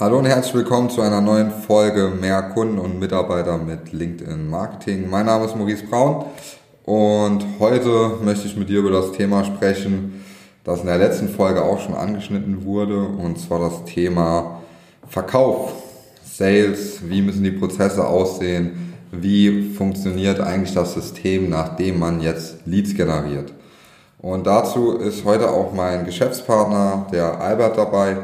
Hallo und herzlich willkommen zu einer neuen Folge Mehr Kunden und Mitarbeiter mit LinkedIn Marketing. Mein Name ist Maurice Braun und heute möchte ich mit dir über das Thema sprechen, das in der letzten Folge auch schon angeschnitten wurde, und zwar das Thema Verkauf, Sales, wie müssen die Prozesse aussehen, wie funktioniert eigentlich das System, nachdem man jetzt Leads generiert. Und dazu ist heute auch mein Geschäftspartner, der Albert, dabei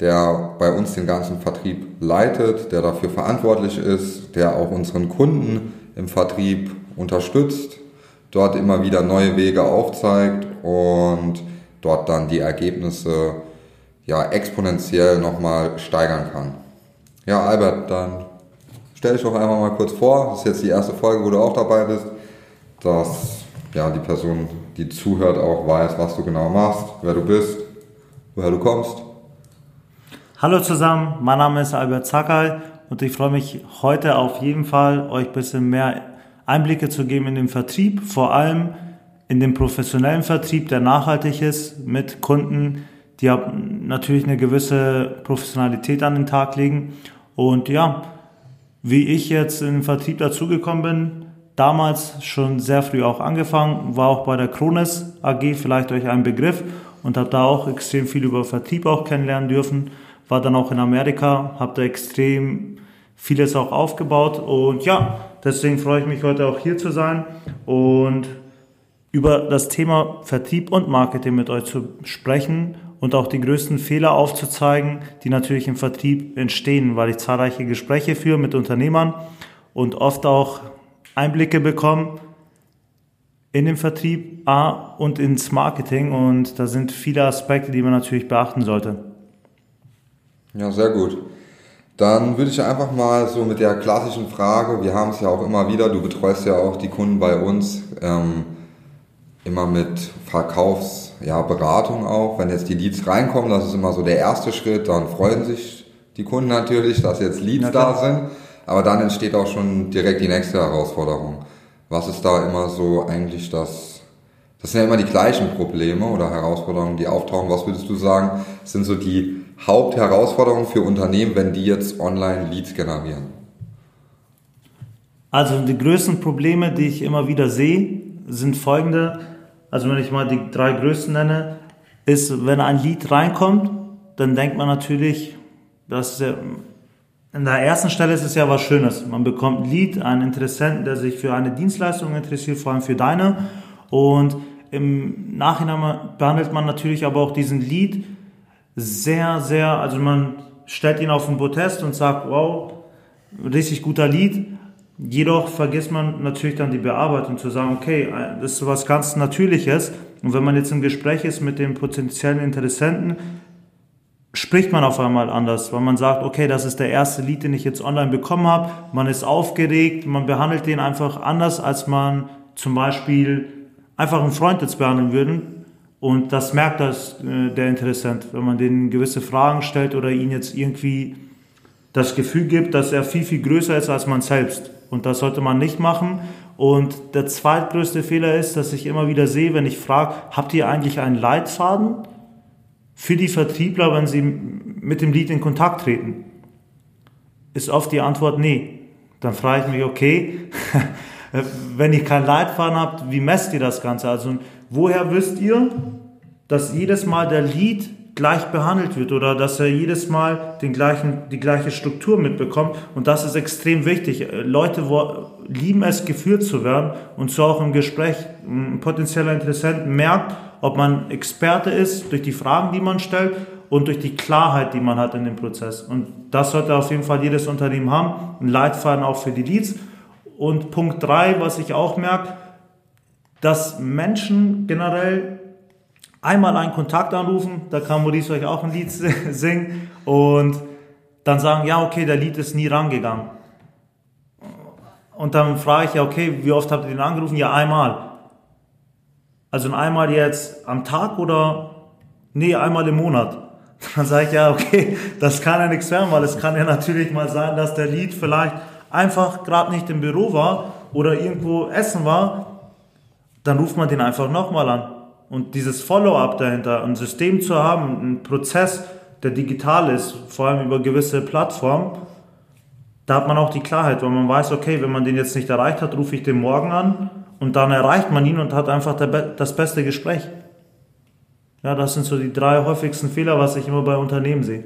der bei uns den ganzen Vertrieb leitet, der dafür verantwortlich ist, der auch unseren Kunden im Vertrieb unterstützt, dort immer wieder neue Wege aufzeigt und dort dann die Ergebnisse ja exponentiell nochmal steigern kann. Ja, Albert, dann stell dich doch einfach mal kurz vor. Das ist jetzt die erste Folge, wo du auch dabei bist, dass ja, die Person, die zuhört, auch weiß, was du genau machst, wer du bist, woher du kommst. Hallo zusammen, mein Name ist Albert Zackal und ich freue mich heute auf jeden Fall, euch ein bisschen mehr Einblicke zu geben in den Vertrieb, vor allem in den professionellen Vertrieb, der nachhaltig ist, mit Kunden, die natürlich eine gewisse Professionalität an den Tag legen. Und ja, wie ich jetzt in den Vertrieb dazugekommen bin, damals schon sehr früh auch angefangen, war auch bei der Krones AG vielleicht euch ein Begriff und habe da auch extrem viel über Vertrieb auch kennenlernen dürfen war dann auch in Amerika, habe da extrem vieles auch aufgebaut und ja, deswegen freue ich mich heute auch hier zu sein und über das Thema Vertrieb und Marketing mit euch zu sprechen und auch die größten Fehler aufzuzeigen, die natürlich im Vertrieb entstehen, weil ich zahlreiche Gespräche führe mit Unternehmern und oft auch Einblicke bekomme in den Vertrieb A, und ins Marketing und da sind viele Aspekte, die man natürlich beachten sollte. Ja, sehr gut. Dann würde ich einfach mal so mit der klassischen Frage, wir haben es ja auch immer wieder, du betreust ja auch die Kunden bei uns, ähm, immer mit Verkaufsberatung ja, auch. Wenn jetzt die Leads reinkommen, das ist immer so der erste Schritt, dann freuen sich die Kunden natürlich, dass jetzt Leads ja, da sind. Aber dann entsteht auch schon direkt die nächste Herausforderung. Was ist da immer so eigentlich das, das sind ja immer die gleichen Probleme oder Herausforderungen, die auftauchen. Was würdest du sagen, sind so die Hauptherausforderung für Unternehmen, wenn die jetzt online Leads generieren? Also die größten Probleme, die ich immer wieder sehe, sind folgende. Also wenn ich mal die drei größten nenne, ist, wenn ein Lead reinkommt, dann denkt man natürlich, dass in der ersten Stelle ist es ja was Schönes. Man bekommt ein Lead, einen Interessenten, der sich für eine Dienstleistung interessiert, vor allem für deine. Und im Nachhinein behandelt man natürlich aber auch diesen Lead sehr, sehr, also man stellt ihn auf den Protest und sagt, wow, richtig guter Lied. Jedoch vergisst man natürlich dann die Bearbeitung zu sagen, okay, das ist was ganz Natürliches. Und wenn man jetzt im Gespräch ist mit dem potenziellen Interessenten, spricht man auf einmal anders, weil man sagt, okay, das ist der erste Lied, den ich jetzt online bekommen habe. Man ist aufgeregt, man behandelt den einfach anders, als man zum Beispiel einfach einen Freund jetzt behandeln würde. Und das merkt das, äh, der Interessent, wenn man denen gewisse Fragen stellt oder ihn jetzt irgendwie das Gefühl gibt, dass er viel, viel größer ist als man selbst. Und das sollte man nicht machen. Und der zweitgrößte Fehler ist, dass ich immer wieder sehe, wenn ich frage, habt ihr eigentlich einen Leitfaden für die Vertriebler, wenn sie mit dem Lied in Kontakt treten? Ist oft die Antwort nee. Dann frage ich mich, okay, wenn ihr keinen Leitfaden habt, wie messt ihr das Ganze? Also woher wisst ihr, dass jedes Mal der Lead gleich behandelt wird oder dass er jedes Mal den gleichen, die gleiche Struktur mitbekommt. Und das ist extrem wichtig. Leute lieben es, geführt zu werden und so auch im Gespräch ein potenzieller Interessent merkt, ob man Experte ist durch die Fragen, die man stellt und durch die Klarheit, die man hat in dem Prozess. Und das sollte auf jeden Fall jedes Unternehmen haben. Ein Leitfaden auch für die Leads. Und Punkt drei, was ich auch merke, dass Menschen generell einmal einen Kontakt anrufen, da kann Maurice euch auch ein Lied singen und dann sagen, ja, okay, der Lied ist nie rangegangen. Und dann frage ich ja, okay, wie oft habt ihr den angerufen? Ja, einmal. Also einmal jetzt am Tag oder? Nee, einmal im Monat. Dann sage ich, ja, okay, das kann ja nichts werden, weil es kann ja natürlich mal sein, dass der Lied vielleicht einfach gerade nicht im Büro war oder irgendwo essen war, dann ruft man den einfach nochmal an. Und dieses Follow-up dahinter, ein System zu haben, einen Prozess, der digital ist, vor allem über gewisse Plattformen, da hat man auch die Klarheit, weil man weiß, okay, wenn man den jetzt nicht erreicht hat, rufe ich den morgen an und dann erreicht man ihn und hat einfach das beste Gespräch. Ja, das sind so die drei häufigsten Fehler, was ich immer bei Unternehmen sehe.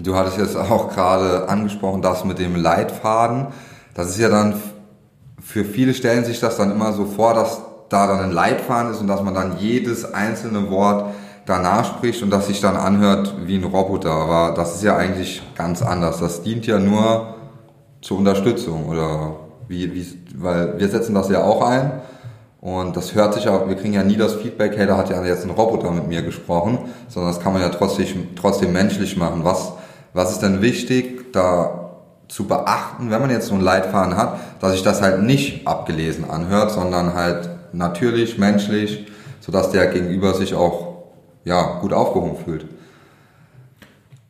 Du hattest jetzt auch gerade angesprochen, das mit dem Leitfaden. Das ist ja dann, für viele stellen sich das dann immer so vor, dass da dann ein Leitfaden ist und dass man dann jedes einzelne Wort danach spricht und das sich dann anhört wie ein Roboter. Aber das ist ja eigentlich ganz anders. Das dient ja nur zur Unterstützung oder wie, wie, weil wir setzen das ja auch ein und das hört sich auch, wir kriegen ja nie das Feedback, hey, da hat ja jetzt ein Roboter mit mir gesprochen, sondern das kann man ja trotzdem, trotzdem menschlich machen. Was, was ist denn wichtig, da zu beachten, wenn man jetzt so ein Leitfaden hat, dass sich das halt nicht abgelesen anhört, sondern halt natürlich, menschlich, sodass der Gegenüber sich auch ja, gut aufgehoben fühlt.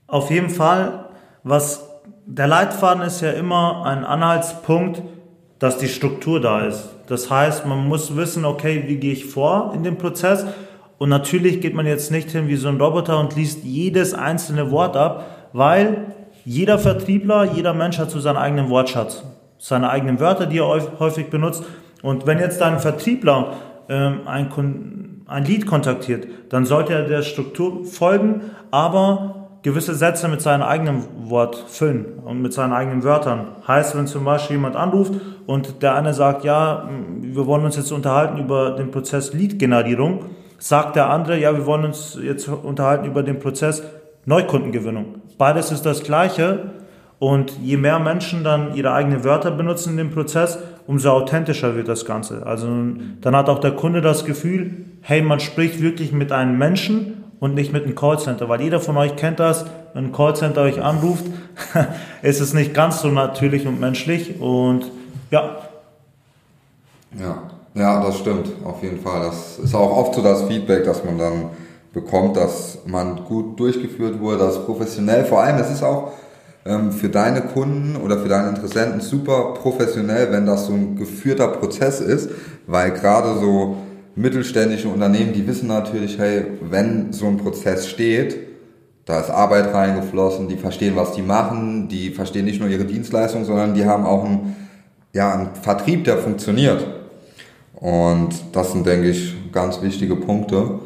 Auf jeden Fall, was der Leitfaden ist ja immer ein Anhaltspunkt, dass die Struktur da ist. Das heißt, man muss wissen, okay, wie gehe ich vor in dem Prozess? Und natürlich geht man jetzt nicht hin wie so ein Roboter und liest jedes einzelne Wort ab, weil jeder Vertriebler, jeder Mensch hat so seinen eigenen Wortschatz, seine eigenen Wörter, die er häufig benutzt. Und wenn jetzt ein Vertriebler ähm, ein, ein Lied kontaktiert, dann sollte er der Struktur folgen, aber gewisse Sätze mit seinem eigenen Wort füllen und mit seinen eigenen Wörtern. Heißt, wenn zum Beispiel jemand anruft und der eine sagt, ja, wir wollen uns jetzt unterhalten über den Prozess Lead-Generierung, sagt der andere, ja, wir wollen uns jetzt unterhalten über den Prozess Neukundengewinnung. Beides ist das Gleiche und je mehr Menschen dann ihre eigenen Wörter benutzen in dem Prozess, umso authentischer wird das Ganze. Also dann hat auch der Kunde das Gefühl, hey, man spricht wirklich mit einem Menschen und nicht mit einem Callcenter, weil jeder von euch kennt das, wenn ein Callcenter euch anruft, ist es nicht ganz so natürlich und menschlich und ja. Ja, ja, das stimmt, auf jeden Fall. Das ist auch oft so das Feedback, dass man dann bekommt, dass man gut durchgeführt wurde, dass professionell, vor allem, es ist auch ähm, für deine Kunden oder für deine Interessenten super professionell, wenn das so ein geführter Prozess ist, weil gerade so mittelständische Unternehmen, die wissen natürlich, hey, wenn so ein Prozess steht, da ist Arbeit reingeflossen, die verstehen, was die machen, die verstehen nicht nur ihre Dienstleistung, sondern die haben auch einen, ja, einen Vertrieb, der funktioniert. Und das sind, denke ich, ganz wichtige Punkte,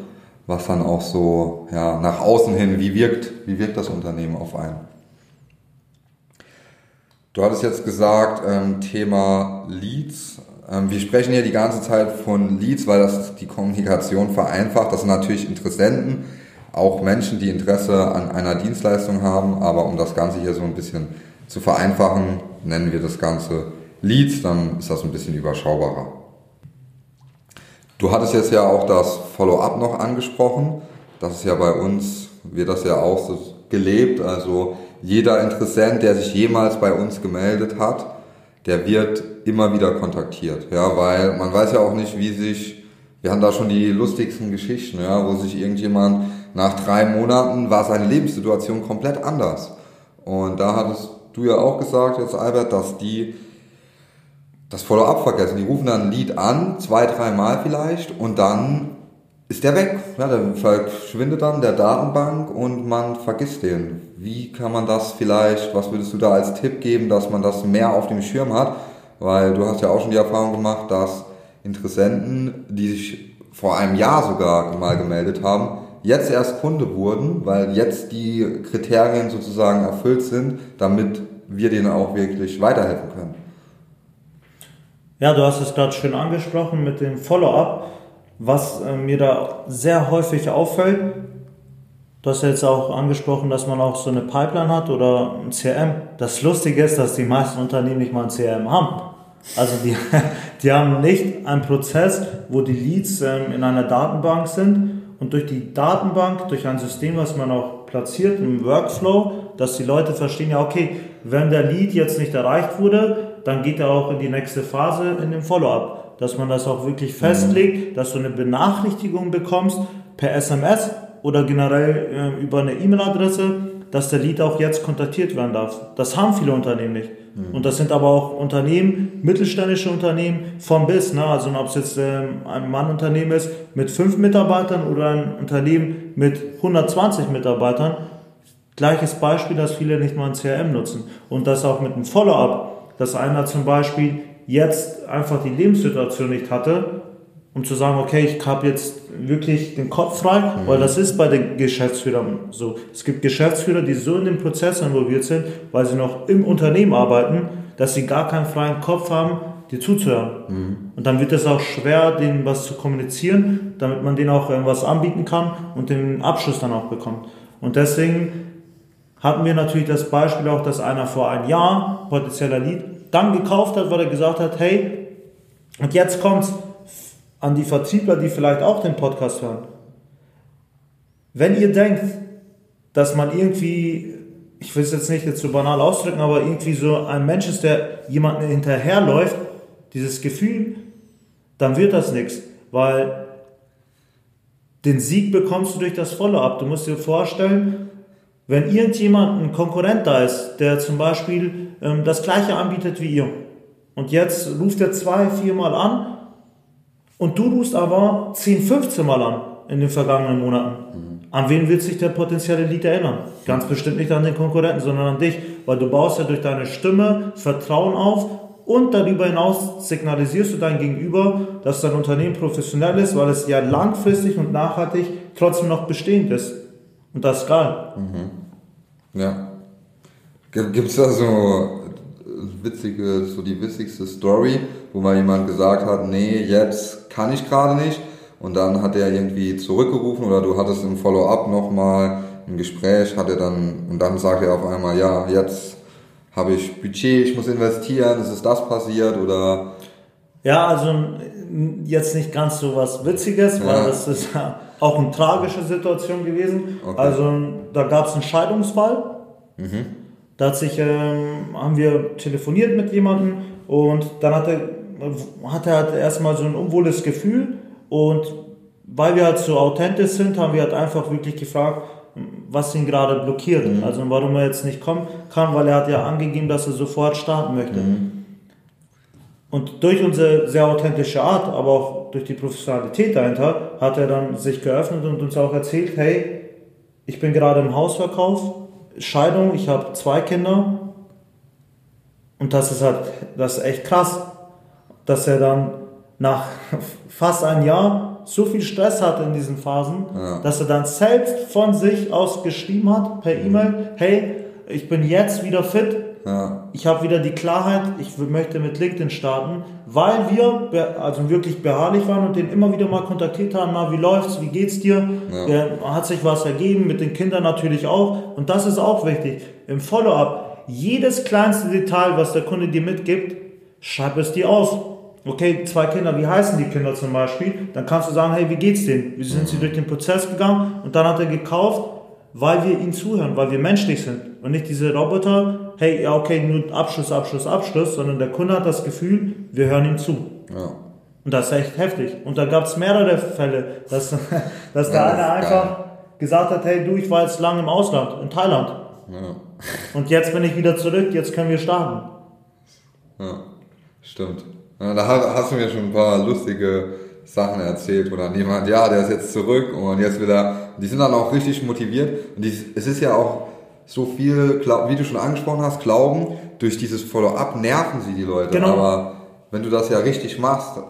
was dann auch so ja, nach außen hin, wie wirkt, wie wirkt das Unternehmen auf einen. Du hattest jetzt gesagt, ähm, Thema Leads. Ähm, wir sprechen hier die ganze Zeit von Leads, weil das die Kommunikation vereinfacht. Das sind natürlich Interessenten, auch Menschen, die Interesse an einer Dienstleistung haben. Aber um das Ganze hier so ein bisschen zu vereinfachen, nennen wir das Ganze Leads, dann ist das ein bisschen überschaubarer. Du hattest jetzt ja auch das Follow-up noch angesprochen. Das ist ja bei uns, wird das ja auch so gelebt. Also jeder Interessent, der sich jemals bei uns gemeldet hat, der wird immer wieder kontaktiert, ja, weil man weiß ja auch nicht, wie sich, wir haben da schon die lustigsten Geschichten, ja, wo sich irgendjemand nach drei Monaten war seine Lebenssituation komplett anders. Und da hattest du ja auch gesagt, jetzt Albert, dass die das Follow-up vergessen. Die rufen dann ein Lied an, zwei, dreimal vielleicht, und dann ist der weg. Ja, der verschwindet dann der Datenbank und man vergisst den. Wie kann man das vielleicht, was würdest du da als Tipp geben, dass man das mehr auf dem Schirm hat? Weil du hast ja auch schon die Erfahrung gemacht, dass Interessenten, die sich vor einem Jahr sogar mal gemeldet haben, jetzt erst Kunde wurden, weil jetzt die Kriterien sozusagen erfüllt sind, damit wir denen auch wirklich weiterhelfen können. Ja, du hast es gerade schön angesprochen mit dem Follow-up. Was äh, mir da sehr häufig auffällt, du hast ja jetzt auch angesprochen, dass man auch so eine Pipeline hat oder ein CRM. Das Lustige ist, dass die meisten Unternehmen nicht mal ein CRM haben. Also die, die haben nicht einen Prozess, wo die Leads ähm, in einer Datenbank sind und durch die Datenbank, durch ein System, was man auch platziert, im Workflow, dass die Leute verstehen, ja okay, wenn der Lead jetzt nicht erreicht wurde, dann geht er auch in die nächste Phase in dem Follow-up dass man das auch wirklich festlegt, dass du eine Benachrichtigung bekommst per SMS oder generell äh, über eine E-Mail-Adresse, dass der Lead auch jetzt kontaktiert werden darf. Das haben viele Unternehmen nicht. Mhm. Und das sind aber auch Unternehmen, mittelständische Unternehmen von bis. Ne? Also ob es jetzt ähm, ein Mannunternehmen ist mit fünf Mitarbeitern oder ein Unternehmen mit 120 Mitarbeitern, Gleiches Beispiel, dass viele nicht mal ein CRM nutzen. Und das auch mit einem Follow-up, dass einer zum Beispiel jetzt einfach die Lebenssituation nicht hatte, um zu sagen, okay, ich habe jetzt wirklich den Kopf frei, mhm. weil das ist bei den Geschäftsführern so. Es gibt Geschäftsführer, die so in den Prozess involviert sind, weil sie noch im Unternehmen arbeiten, dass sie gar keinen freien Kopf haben, dir zuzuhören. Mhm. Und dann wird es auch schwer, denen was zu kommunizieren, damit man denen auch irgendwas anbieten kann und den Abschluss dann auch bekommt. Und deswegen hatten wir natürlich das Beispiel auch, dass einer vor einem Jahr potenzieller Lied dann gekauft hat, weil er gesagt hat, hey, und jetzt kommt's an die Vertriebler, die vielleicht auch den Podcast hören. Wenn ihr denkt, dass man irgendwie, ich will es jetzt nicht jetzt so banal ausdrücken, aber irgendwie so ein Mensch ist, der jemanden hinterherläuft, dieses Gefühl, dann wird das nichts, weil den Sieg bekommst du durch das Follow-up. Du musst dir vorstellen, wenn irgendjemand, ein Konkurrent da ist, der zum Beispiel ähm, das gleiche anbietet wie ihr, und jetzt ruft er zwei, viermal an, und du rufst aber 10, 15 Mal an in den vergangenen Monaten. Mhm. An wen wird sich der potenzielle Lead erinnern? Ganz bestimmt nicht an den Konkurrenten, sondern an dich, weil du baust ja durch deine Stimme Vertrauen auf und darüber hinaus signalisierst du dein Gegenüber, dass dein Unternehmen professionell ist, weil es ja langfristig und nachhaltig trotzdem noch bestehend ist. Und das ist geil. Mhm. Ja. Gibt es da so witzige, so die witzigste Story, wo mal jemand gesagt hat, nee, jetzt kann ich gerade nicht. Und dann hat er irgendwie zurückgerufen oder du hattest im Follow-up nochmal ein Gespräch, hat er dann, und dann sagt er auf einmal, ja, jetzt habe ich Budget, ich muss investieren, ist es das passiert oder? Ja, also jetzt nicht ganz so was Witziges, ja. weil das ist ja auch eine tragische Situation gewesen. Okay. Also da gab es einen Scheidungsfall. Mhm. Da hat sich, ähm, haben wir telefoniert mit jemandem und dann hat er, hat er halt erstmal so ein unwohles Gefühl und weil wir halt so authentisch sind, haben wir halt einfach wirklich gefragt, was ihn gerade blockiert. Mhm. Also warum er jetzt nicht kommen kann, weil er hat ja angegeben, dass er sofort starten möchte. Mhm. Und durch unsere sehr authentische Art, aber auch durch die Professionalität dahinter, hat er dann sich geöffnet und uns auch erzählt, hey, ich bin gerade im Hausverkauf, Scheidung, ich habe zwei Kinder und das ist halt, das ist echt krass, dass er dann nach fast einem Jahr so viel Stress hatte in diesen Phasen, ja. dass er dann selbst von sich aus geschrieben hat per. E-Mail, hey, ich bin jetzt wieder fit, ja. ich habe wieder die Klarheit, ich möchte mit LinkedIn starten, weil wir also wirklich beharrlich waren und den immer wieder mal kontaktiert haben, na, wie läuft's, wie geht's dir, ja. hat sich was ergeben, mit den Kindern natürlich auch und das ist auch wichtig, im Follow-up, jedes kleinste Detail, was der Kunde dir mitgibt, schreib es dir aus okay, zwei Kinder, wie heißen die Kinder zum Beispiel? Dann kannst du sagen, hey, wie geht's denen? Wie sind sie durch den Prozess gegangen? Und dann hat er gekauft, weil wir ihnen zuhören, weil wir menschlich sind. Und nicht diese Roboter, hey, ja, okay, nur Abschluss, Abschluss, Abschluss, sondern der Kunde hat das Gefühl, wir hören ihm zu. Ja. Und das ist echt heftig. Und da gab es mehrere Fälle, dass, dass der ja, eine einfach geil. gesagt hat, hey, du, ich war jetzt lange im Ausland, in Thailand. Ja. Und jetzt bin ich wieder zurück, jetzt können wir starten. Ja, stimmt. Ja, da hast du mir schon ein paar lustige Sachen erzählt, wo dann jemand, ja, der ist jetzt zurück und jetzt wieder, die sind dann auch richtig motiviert und die, es ist ja auch so viel, wie du schon angesprochen hast, Glauben, durch dieses Follow-up nerven sie die Leute, genau. aber wenn du das ja richtig machst,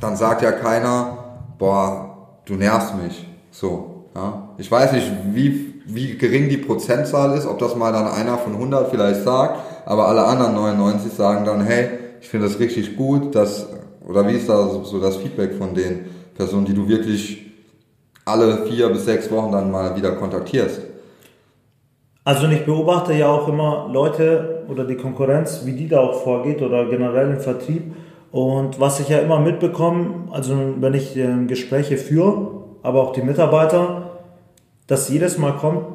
dann sagt ja keiner, boah, du nervst mich, so, ja. Ich weiß nicht, wie, wie gering die Prozentzahl ist, ob das mal dann einer von 100 vielleicht sagt, aber alle anderen 99 sagen dann, hey, ich finde das richtig gut, dass, oder wie ist da so das Feedback von den Personen, die du wirklich alle vier bis sechs Wochen dann mal wieder kontaktierst? Also ich beobachte ja auch immer Leute oder die Konkurrenz, wie die da auch vorgeht oder generell im Vertrieb. Und was ich ja immer mitbekomme, also wenn ich äh, Gespräche führe, aber auch die Mitarbeiter, dass jedes Mal kommt,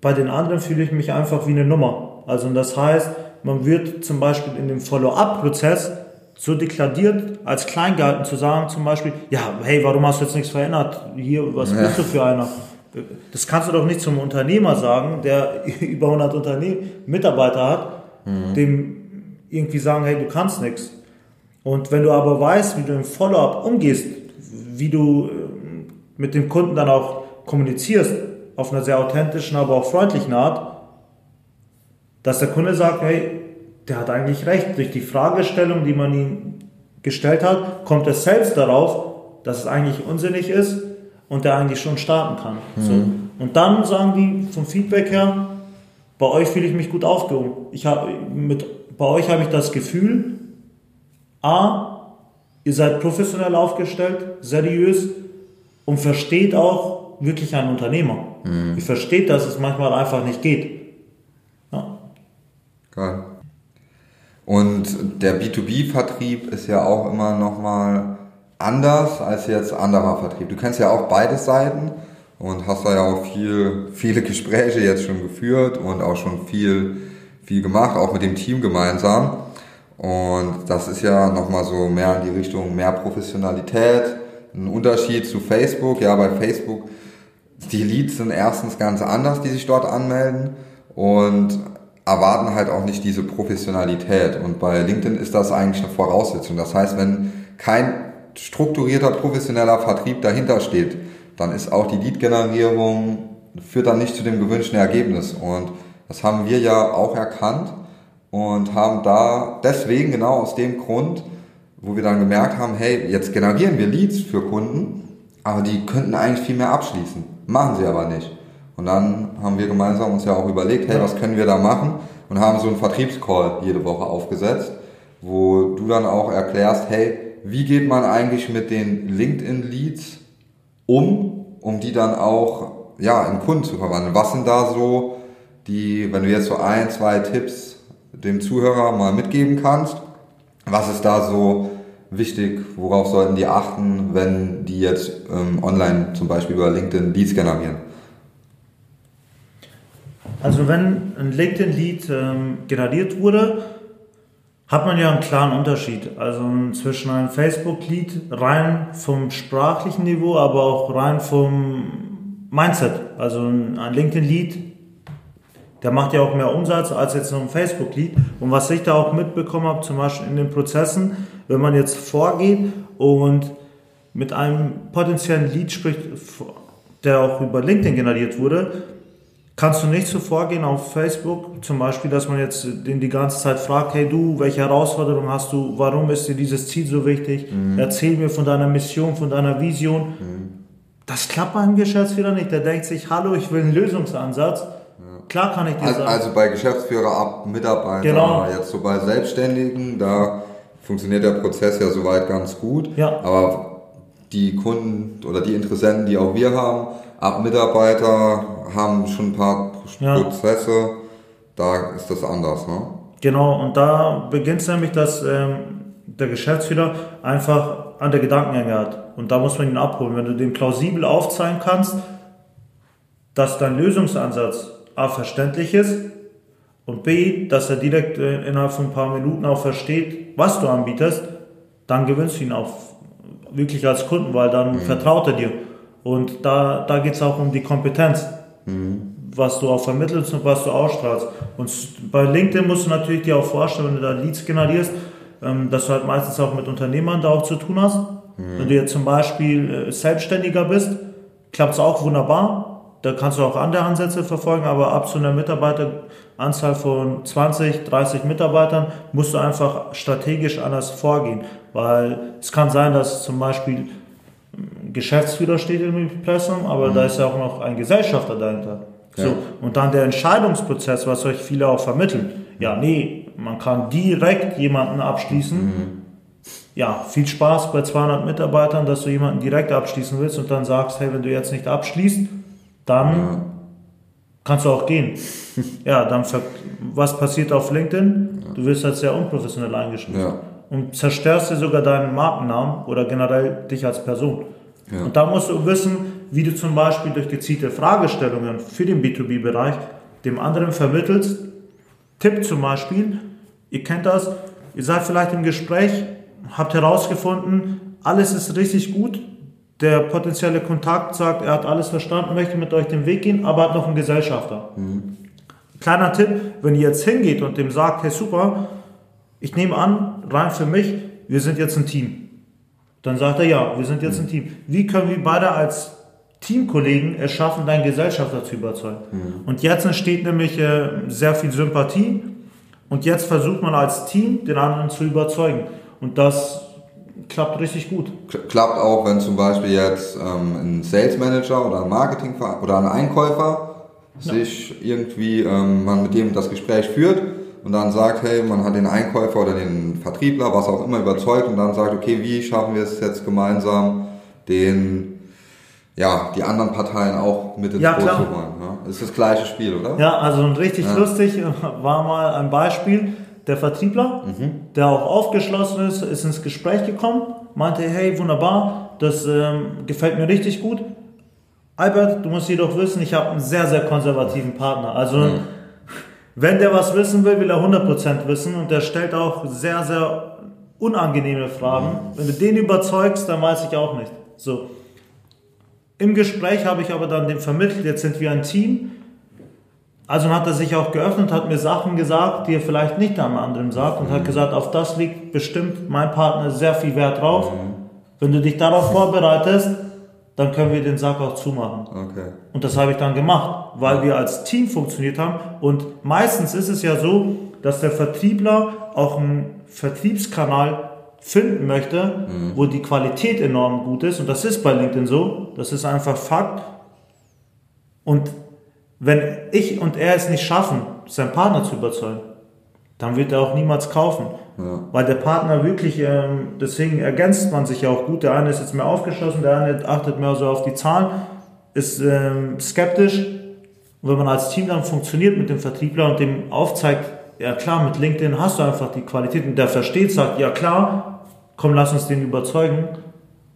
bei den anderen fühle ich mich einfach wie eine Nummer. Also das heißt, man wird zum Beispiel in dem Follow-up-Prozess so deklariert, als klein gehalten zu sagen, zum Beispiel, ja, hey, warum hast du jetzt nichts verändert? Hier, was ja. bist du für einer? Das kannst du doch nicht zum Unternehmer sagen, der über 100 Unternehmen, Mitarbeiter hat, mhm. dem irgendwie sagen, hey, du kannst nichts. Und wenn du aber weißt, wie du im Follow-up umgehst, wie du äh, mit dem Kunden dann auch kommunizierst, auf einer sehr authentischen, aber auch freundlichen Art, dass der Kunde sagt, hey, der hat eigentlich recht. Durch die Fragestellung, die man ihm gestellt hat, kommt er selbst darauf, dass es eigentlich unsinnig ist und der eigentlich schon starten kann. Mhm. So. Und dann sagen die vom Feedback her, bei euch fühle ich mich gut aufgehoben. Ich hab, mit, bei euch habe ich das Gefühl, A, ihr seid professionell aufgestellt, seriös und versteht auch wirklich einen Unternehmer. Mhm. Ihr versteht, dass es manchmal einfach nicht geht. Ja. Geil. Und der B2B-Vertrieb ist ja auch immer nochmal anders als jetzt anderer Vertrieb. Du kennst ja auch beide Seiten und hast da ja auch viel, viele Gespräche jetzt schon geführt und auch schon viel, viel gemacht, auch mit dem Team gemeinsam. Und das ist ja nochmal so mehr in die Richtung mehr Professionalität. Ein Unterschied zu Facebook. Ja, bei Facebook, die Leads sind erstens ganz anders, die sich dort anmelden und erwarten halt auch nicht diese Professionalität. Und bei LinkedIn ist das eigentlich eine Voraussetzung. Das heißt, wenn kein strukturierter, professioneller Vertrieb dahinter steht, dann ist auch die Lead-Generierung, führt dann nicht zu dem gewünschten Ergebnis. Und das haben wir ja auch erkannt und haben da deswegen genau aus dem Grund, wo wir dann gemerkt haben, hey, jetzt generieren wir Leads für Kunden, aber die könnten eigentlich viel mehr abschließen. Machen sie aber nicht. Und dann haben wir gemeinsam uns ja auch überlegt, hey, was können wir da machen? Und haben so einen Vertriebscall jede Woche aufgesetzt, wo du dann auch erklärst, hey, wie geht man eigentlich mit den LinkedIn-Leads um, um die dann auch ja, in Kunden zu verwandeln. Was sind da so die, wenn du jetzt so ein, zwei Tipps dem Zuhörer mal mitgeben kannst, was ist da so wichtig, worauf sollten die achten, wenn die jetzt ähm, online zum Beispiel über LinkedIn Leads generieren? Also wenn ein LinkedIn-Lead ähm, generiert wurde, hat man ja einen klaren Unterschied. Also zwischen einem Facebook-Lead rein vom sprachlichen Niveau, aber auch rein vom Mindset. Also ein LinkedIn-Lead, der macht ja auch mehr Umsatz als jetzt noch ein Facebook-Lead. Und was ich da auch mitbekommen habe, zum Beispiel in den Prozessen, wenn man jetzt vorgeht und mit einem potenziellen Lead spricht, der auch über LinkedIn generiert wurde, Kannst du nicht so vorgehen auf Facebook, zum Beispiel, dass man jetzt den die ganze Zeit fragt, hey du, welche Herausforderung hast du, warum ist dir dieses Ziel so wichtig, mhm. erzähl mir von deiner Mission, von deiner Vision. Mhm. Das klappt beim Geschäftsführer nicht, der denkt sich, hallo, ich will einen Lösungsansatz. Ja. Klar kann ich dir also, sagen. Also bei Geschäftsführer ab Mitarbeiter, genau. jetzt so bei Selbstständigen, da funktioniert der Prozess ja soweit ganz gut. Ja. Aber die Kunden oder die Interessenten, die auch wir haben, ab Mitarbeiter haben schon ein paar ja. Prozesse, da ist das anders, ne? Genau, und da beginnt es nämlich, dass ähm, der Geschäftsführer einfach an der Gedankengänge hat. Und da muss man ihn abholen. Wenn du dem plausibel aufzeigen kannst, dass dein Lösungsansatz A verständlich ist und B, dass er direkt äh, innerhalb von ein paar Minuten auch versteht, was du anbietest, dann gewinnst du ihn auch wirklich als Kunden, weil dann mhm. vertraut er dir. Und da, da geht es auch um die Kompetenz, mhm. was du auch vermittelst und was du ausstrahlst. Und bei LinkedIn musst du natürlich dir auch vorstellen, wenn du da Leads generierst, ähm, dass du halt meistens auch mit Unternehmern da auch zu tun hast. Mhm. Wenn du jetzt zum Beispiel äh, Selbstständiger bist, klappt es auch wunderbar. Da kannst du auch andere Ansätze verfolgen, aber ab zu einer Mitarbeiteranzahl von 20, 30 Mitarbeitern musst du einfach strategisch anders vorgehen. Weil es kann sein, dass zum Beispiel Geschäftsführer steht im Impressum, aber mhm. da ist ja auch noch ein Gesellschafter dahinter. Ja. So, und dann der Entscheidungsprozess, was euch viele auch vermitteln. Ja, nee, man kann direkt jemanden abschließen. Mhm. Ja, viel Spaß bei 200 Mitarbeitern, dass du jemanden direkt abschließen willst und dann sagst, hey, wenn du jetzt nicht abschließt, dann ja. kannst du auch gehen. ja, dann was passiert auf LinkedIn? Du wirst halt sehr unprofessionell eingeschrieben. Und zerstörst dir sogar deinen Markennamen oder generell dich als Person. Ja. Und da musst du wissen, wie du zum Beispiel durch gezielte Fragestellungen für den B2B-Bereich dem anderen vermittelst. Tipp zum Beispiel, ihr kennt das, ihr seid vielleicht im Gespräch, habt herausgefunden, alles ist richtig gut, der potenzielle Kontakt sagt, er hat alles verstanden, möchte mit euch den Weg gehen, aber hat noch einen Gesellschafter. Mhm. Kleiner Tipp, wenn ihr jetzt hingeht und dem sagt, hey super, ich nehme an, rein für mich, wir sind jetzt ein Team. Dann sagt er, ja, wir sind jetzt ein Team. Wie können wir beide als Teamkollegen es schaffen, deinen Gesellschafter zu überzeugen. Mhm. Und jetzt entsteht nämlich äh, sehr viel Sympathie und jetzt versucht man als Team den anderen zu überzeugen. Und das klappt richtig gut. Klappt auch, wenn zum Beispiel jetzt ähm, ein Sales Manager oder ein Marketing oder ein Einkäufer ja. sich irgendwie ähm, man mit dem das Gespräch führt und dann sagt, hey, man hat den Einkäufer oder den Vertriebler, was auch immer, überzeugt und dann sagt, okay, wie schaffen wir es jetzt gemeinsam, den ja, die anderen Parteien auch mit ins ja, Boot zu holen. Ja? Das ist das gleiche Spiel, oder? Ja, also richtig ja. lustig war mal ein Beispiel. Der Vertriebler, mhm. der auch aufgeschlossen ist, ist ins Gespräch gekommen, meinte, hey, wunderbar, das ähm, gefällt mir richtig gut. Albert, du musst jedoch wissen, ich habe einen sehr, sehr konservativen Partner. Also, mhm. Wenn der was wissen will, will er 100% wissen und der stellt auch sehr, sehr unangenehme Fragen. Mhm. Wenn du den überzeugst, dann weiß ich auch nicht. So. Im Gespräch habe ich aber dann dem vermittelt, jetzt sind wir ein Team. Also hat er sich auch geöffnet, hat mir Sachen gesagt, die er vielleicht nicht einem anderen sagt und mhm. hat gesagt, auf das liegt bestimmt mein Partner sehr viel Wert drauf. Mhm. Wenn du dich darauf vorbereitest, dann können wir den Sack auch zumachen. Okay. Und das habe ich dann gemacht, weil wir als Team funktioniert haben. Und meistens ist es ja so, dass der Vertriebler auch einen Vertriebskanal finden möchte, mhm. wo die Qualität enorm gut ist. Und das ist bei LinkedIn so. Das ist einfach Fakt. Und wenn ich und er es nicht schaffen, seinen Partner zu überzeugen, dann wird er auch niemals kaufen. Ja. Weil der Partner wirklich, ähm, deswegen ergänzt man sich ja auch gut. Der eine ist jetzt mehr aufgeschlossen, der eine achtet mehr so auf die Zahlen, ist ähm, skeptisch. Und wenn man als Team dann funktioniert mit dem Vertriebler und dem aufzeigt, ja klar, mit LinkedIn hast du einfach die Qualität und der versteht, sagt, ja klar, komm, lass uns den überzeugen.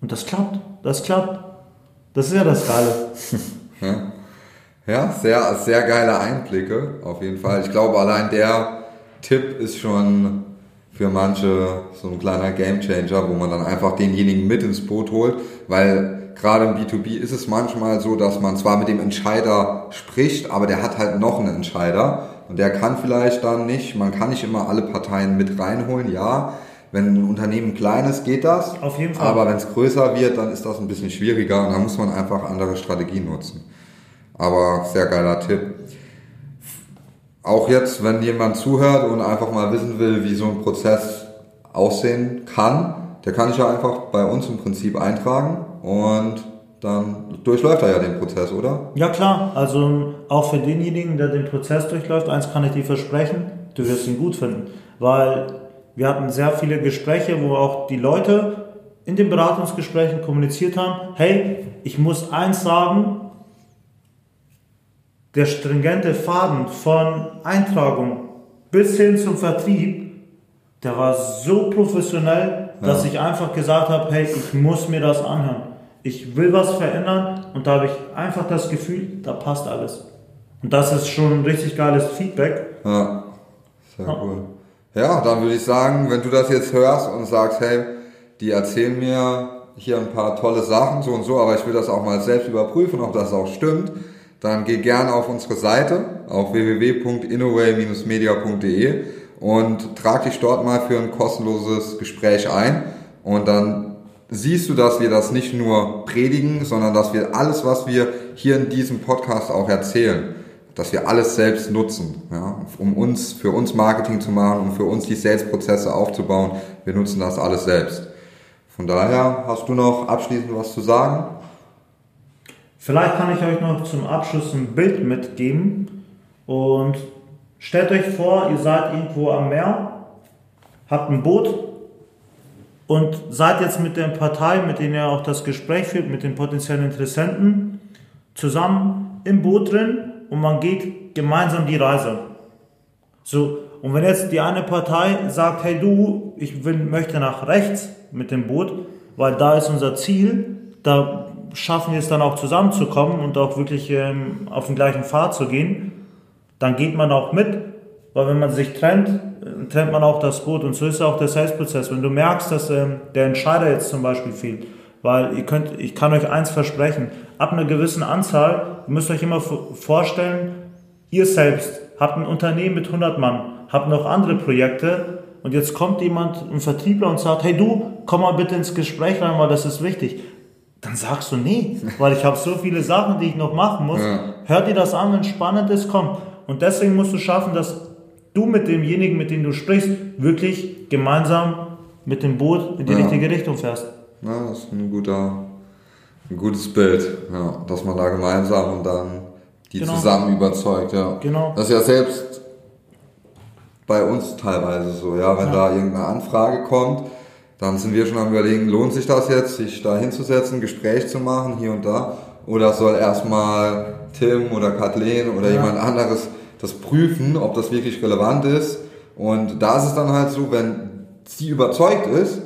Und das klappt, das klappt. Das ist ja das Geile. ja, sehr, sehr geile Einblicke, auf jeden Fall. Ich glaube, allein der Tipp ist schon für manche so ein kleiner Gamechanger, wo man dann einfach denjenigen mit ins Boot holt, weil gerade im B2B ist es manchmal so, dass man zwar mit dem Entscheider spricht, aber der hat halt noch einen Entscheider und der kann vielleicht dann nicht, man kann nicht immer alle Parteien mit reinholen, ja. Wenn ein Unternehmen klein ist, geht das. Auf jeden Fall. Aber wenn es größer wird, dann ist das ein bisschen schwieriger und da muss man einfach andere Strategien nutzen. Aber sehr geiler Tipp. Auch jetzt, wenn jemand zuhört und einfach mal wissen will, wie so ein Prozess aussehen kann, der kann sich ja einfach bei uns im Prinzip eintragen und dann durchläuft er ja den Prozess, oder? Ja klar, also auch für denjenigen, der den Prozess durchläuft, eins kann ich dir versprechen, du wirst ihn gut finden, weil wir hatten sehr viele Gespräche, wo auch die Leute in den Beratungsgesprächen kommuniziert haben, hey, ich muss eins sagen, der stringente Faden von Eintragung bis hin zum Vertrieb, der war so professionell, dass ja. ich einfach gesagt habe, hey, ich muss mir das anhören ich will was verändern und da habe ich einfach das Gefühl, da passt alles. Und das ist schon ein richtig geiles Feedback. Ja, sehr ja. cool. Ja, dann würde ich sagen, wenn du das jetzt hörst und sagst, hey, die erzählen mir hier ein paar tolle Sachen, so und so, aber ich will das auch mal selbst überprüfen, ob das auch stimmt, dann geh gerne auf unsere Seite auf www.innoway-media.de und trag dich dort mal für ein kostenloses Gespräch ein und dann siehst du, dass wir das nicht nur predigen, sondern dass wir alles, was wir hier in diesem Podcast auch erzählen, dass wir alles selbst nutzen, ja, um uns, für uns Marketing zu machen, um für uns die Sales-Prozesse aufzubauen. Wir nutzen das alles selbst. Von daher hast du noch abschließend was zu sagen? Vielleicht kann ich euch noch zum Abschluss ein Bild mitgeben und stellt euch vor, ihr seid irgendwo am Meer, habt ein Boot und seid jetzt mit der Partei, mit denen ihr auch das Gespräch führt, mit den potenziellen Interessenten, zusammen im Boot drin und man geht gemeinsam die Reise. So, und wenn jetzt die eine Partei sagt, hey du, ich will, möchte nach rechts mit dem Boot, weil da ist unser Ziel, da schaffen wir es dann auch zusammenzukommen und auch wirklich ähm, auf den gleichen Pfad zu gehen, dann geht man auch mit, weil wenn man sich trennt, äh, trennt man auch das Boot. Und so ist auch der Sales-Prozess. Wenn du merkst, dass ähm, der Entscheider jetzt zum Beispiel fehlt, weil ihr könnt, ich kann euch eins versprechen, ab einer gewissen Anzahl, ihr müsst euch immer vorstellen, ihr selbst habt ein Unternehmen mit 100 Mann, habt noch andere Projekte und jetzt kommt jemand, ein Vertriebler und sagt, hey du, komm mal bitte ins Gespräch rein, weil das ist wichtig. Dann sagst du nee, weil ich habe so viele Sachen, die ich noch machen muss. Ja. Hör dir das an, wenn spannend ist, komm. Und deswegen musst du schaffen, dass du mit demjenigen, mit dem du sprichst, wirklich gemeinsam mit dem Boot in die Ja. richtige Richtung fährst. Ja, das ist ein guter, ein gutes Bild, ja, dass man da gemeinsam und dann die Genau. zusammen überzeugt, ja. Genau. Das ist ja selbst bei uns teilweise so, ja, wenn da irgendeine Anfrage kommt, dann sind wir schon am überlegen, lohnt sich das jetzt, sich da hinzusetzen, Gespräch zu machen, hier und da, oder soll erstmal Tim oder Kathleen oder Ja. jemand anderes das prüfen, ob das wirklich relevant ist. Und da ist es dann halt so, wenn sie überzeugt ist,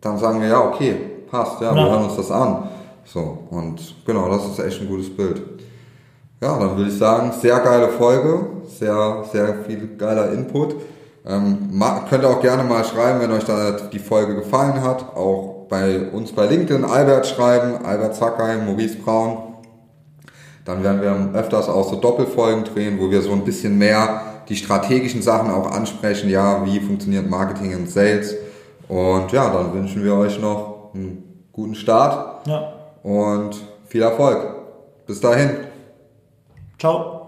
dann sagen wir, ja, okay, passt, ja, wir Ja. hören uns das an. So, und genau, das ist echt ein gutes Bild. Ja, dann würde ich sagen, sehr geile Folge, sehr, sehr viel geiler Input. Ähm, könnt ihr auch gerne mal schreiben, wenn euch da die Folge gefallen hat. Auch bei uns bei LinkedIn Albert schreiben, Albert Zackheim, Maurice Braun. Dann werden wir öfters auch so Doppelfolgen drehen, wo wir so ein bisschen mehr die strategischen Sachen auch ansprechen. Ja, wie funktioniert Marketing und Sales? Und ja, dann wünschen wir euch noch einen guten Start Ja. und viel Erfolg. Bis dahin. Ciao.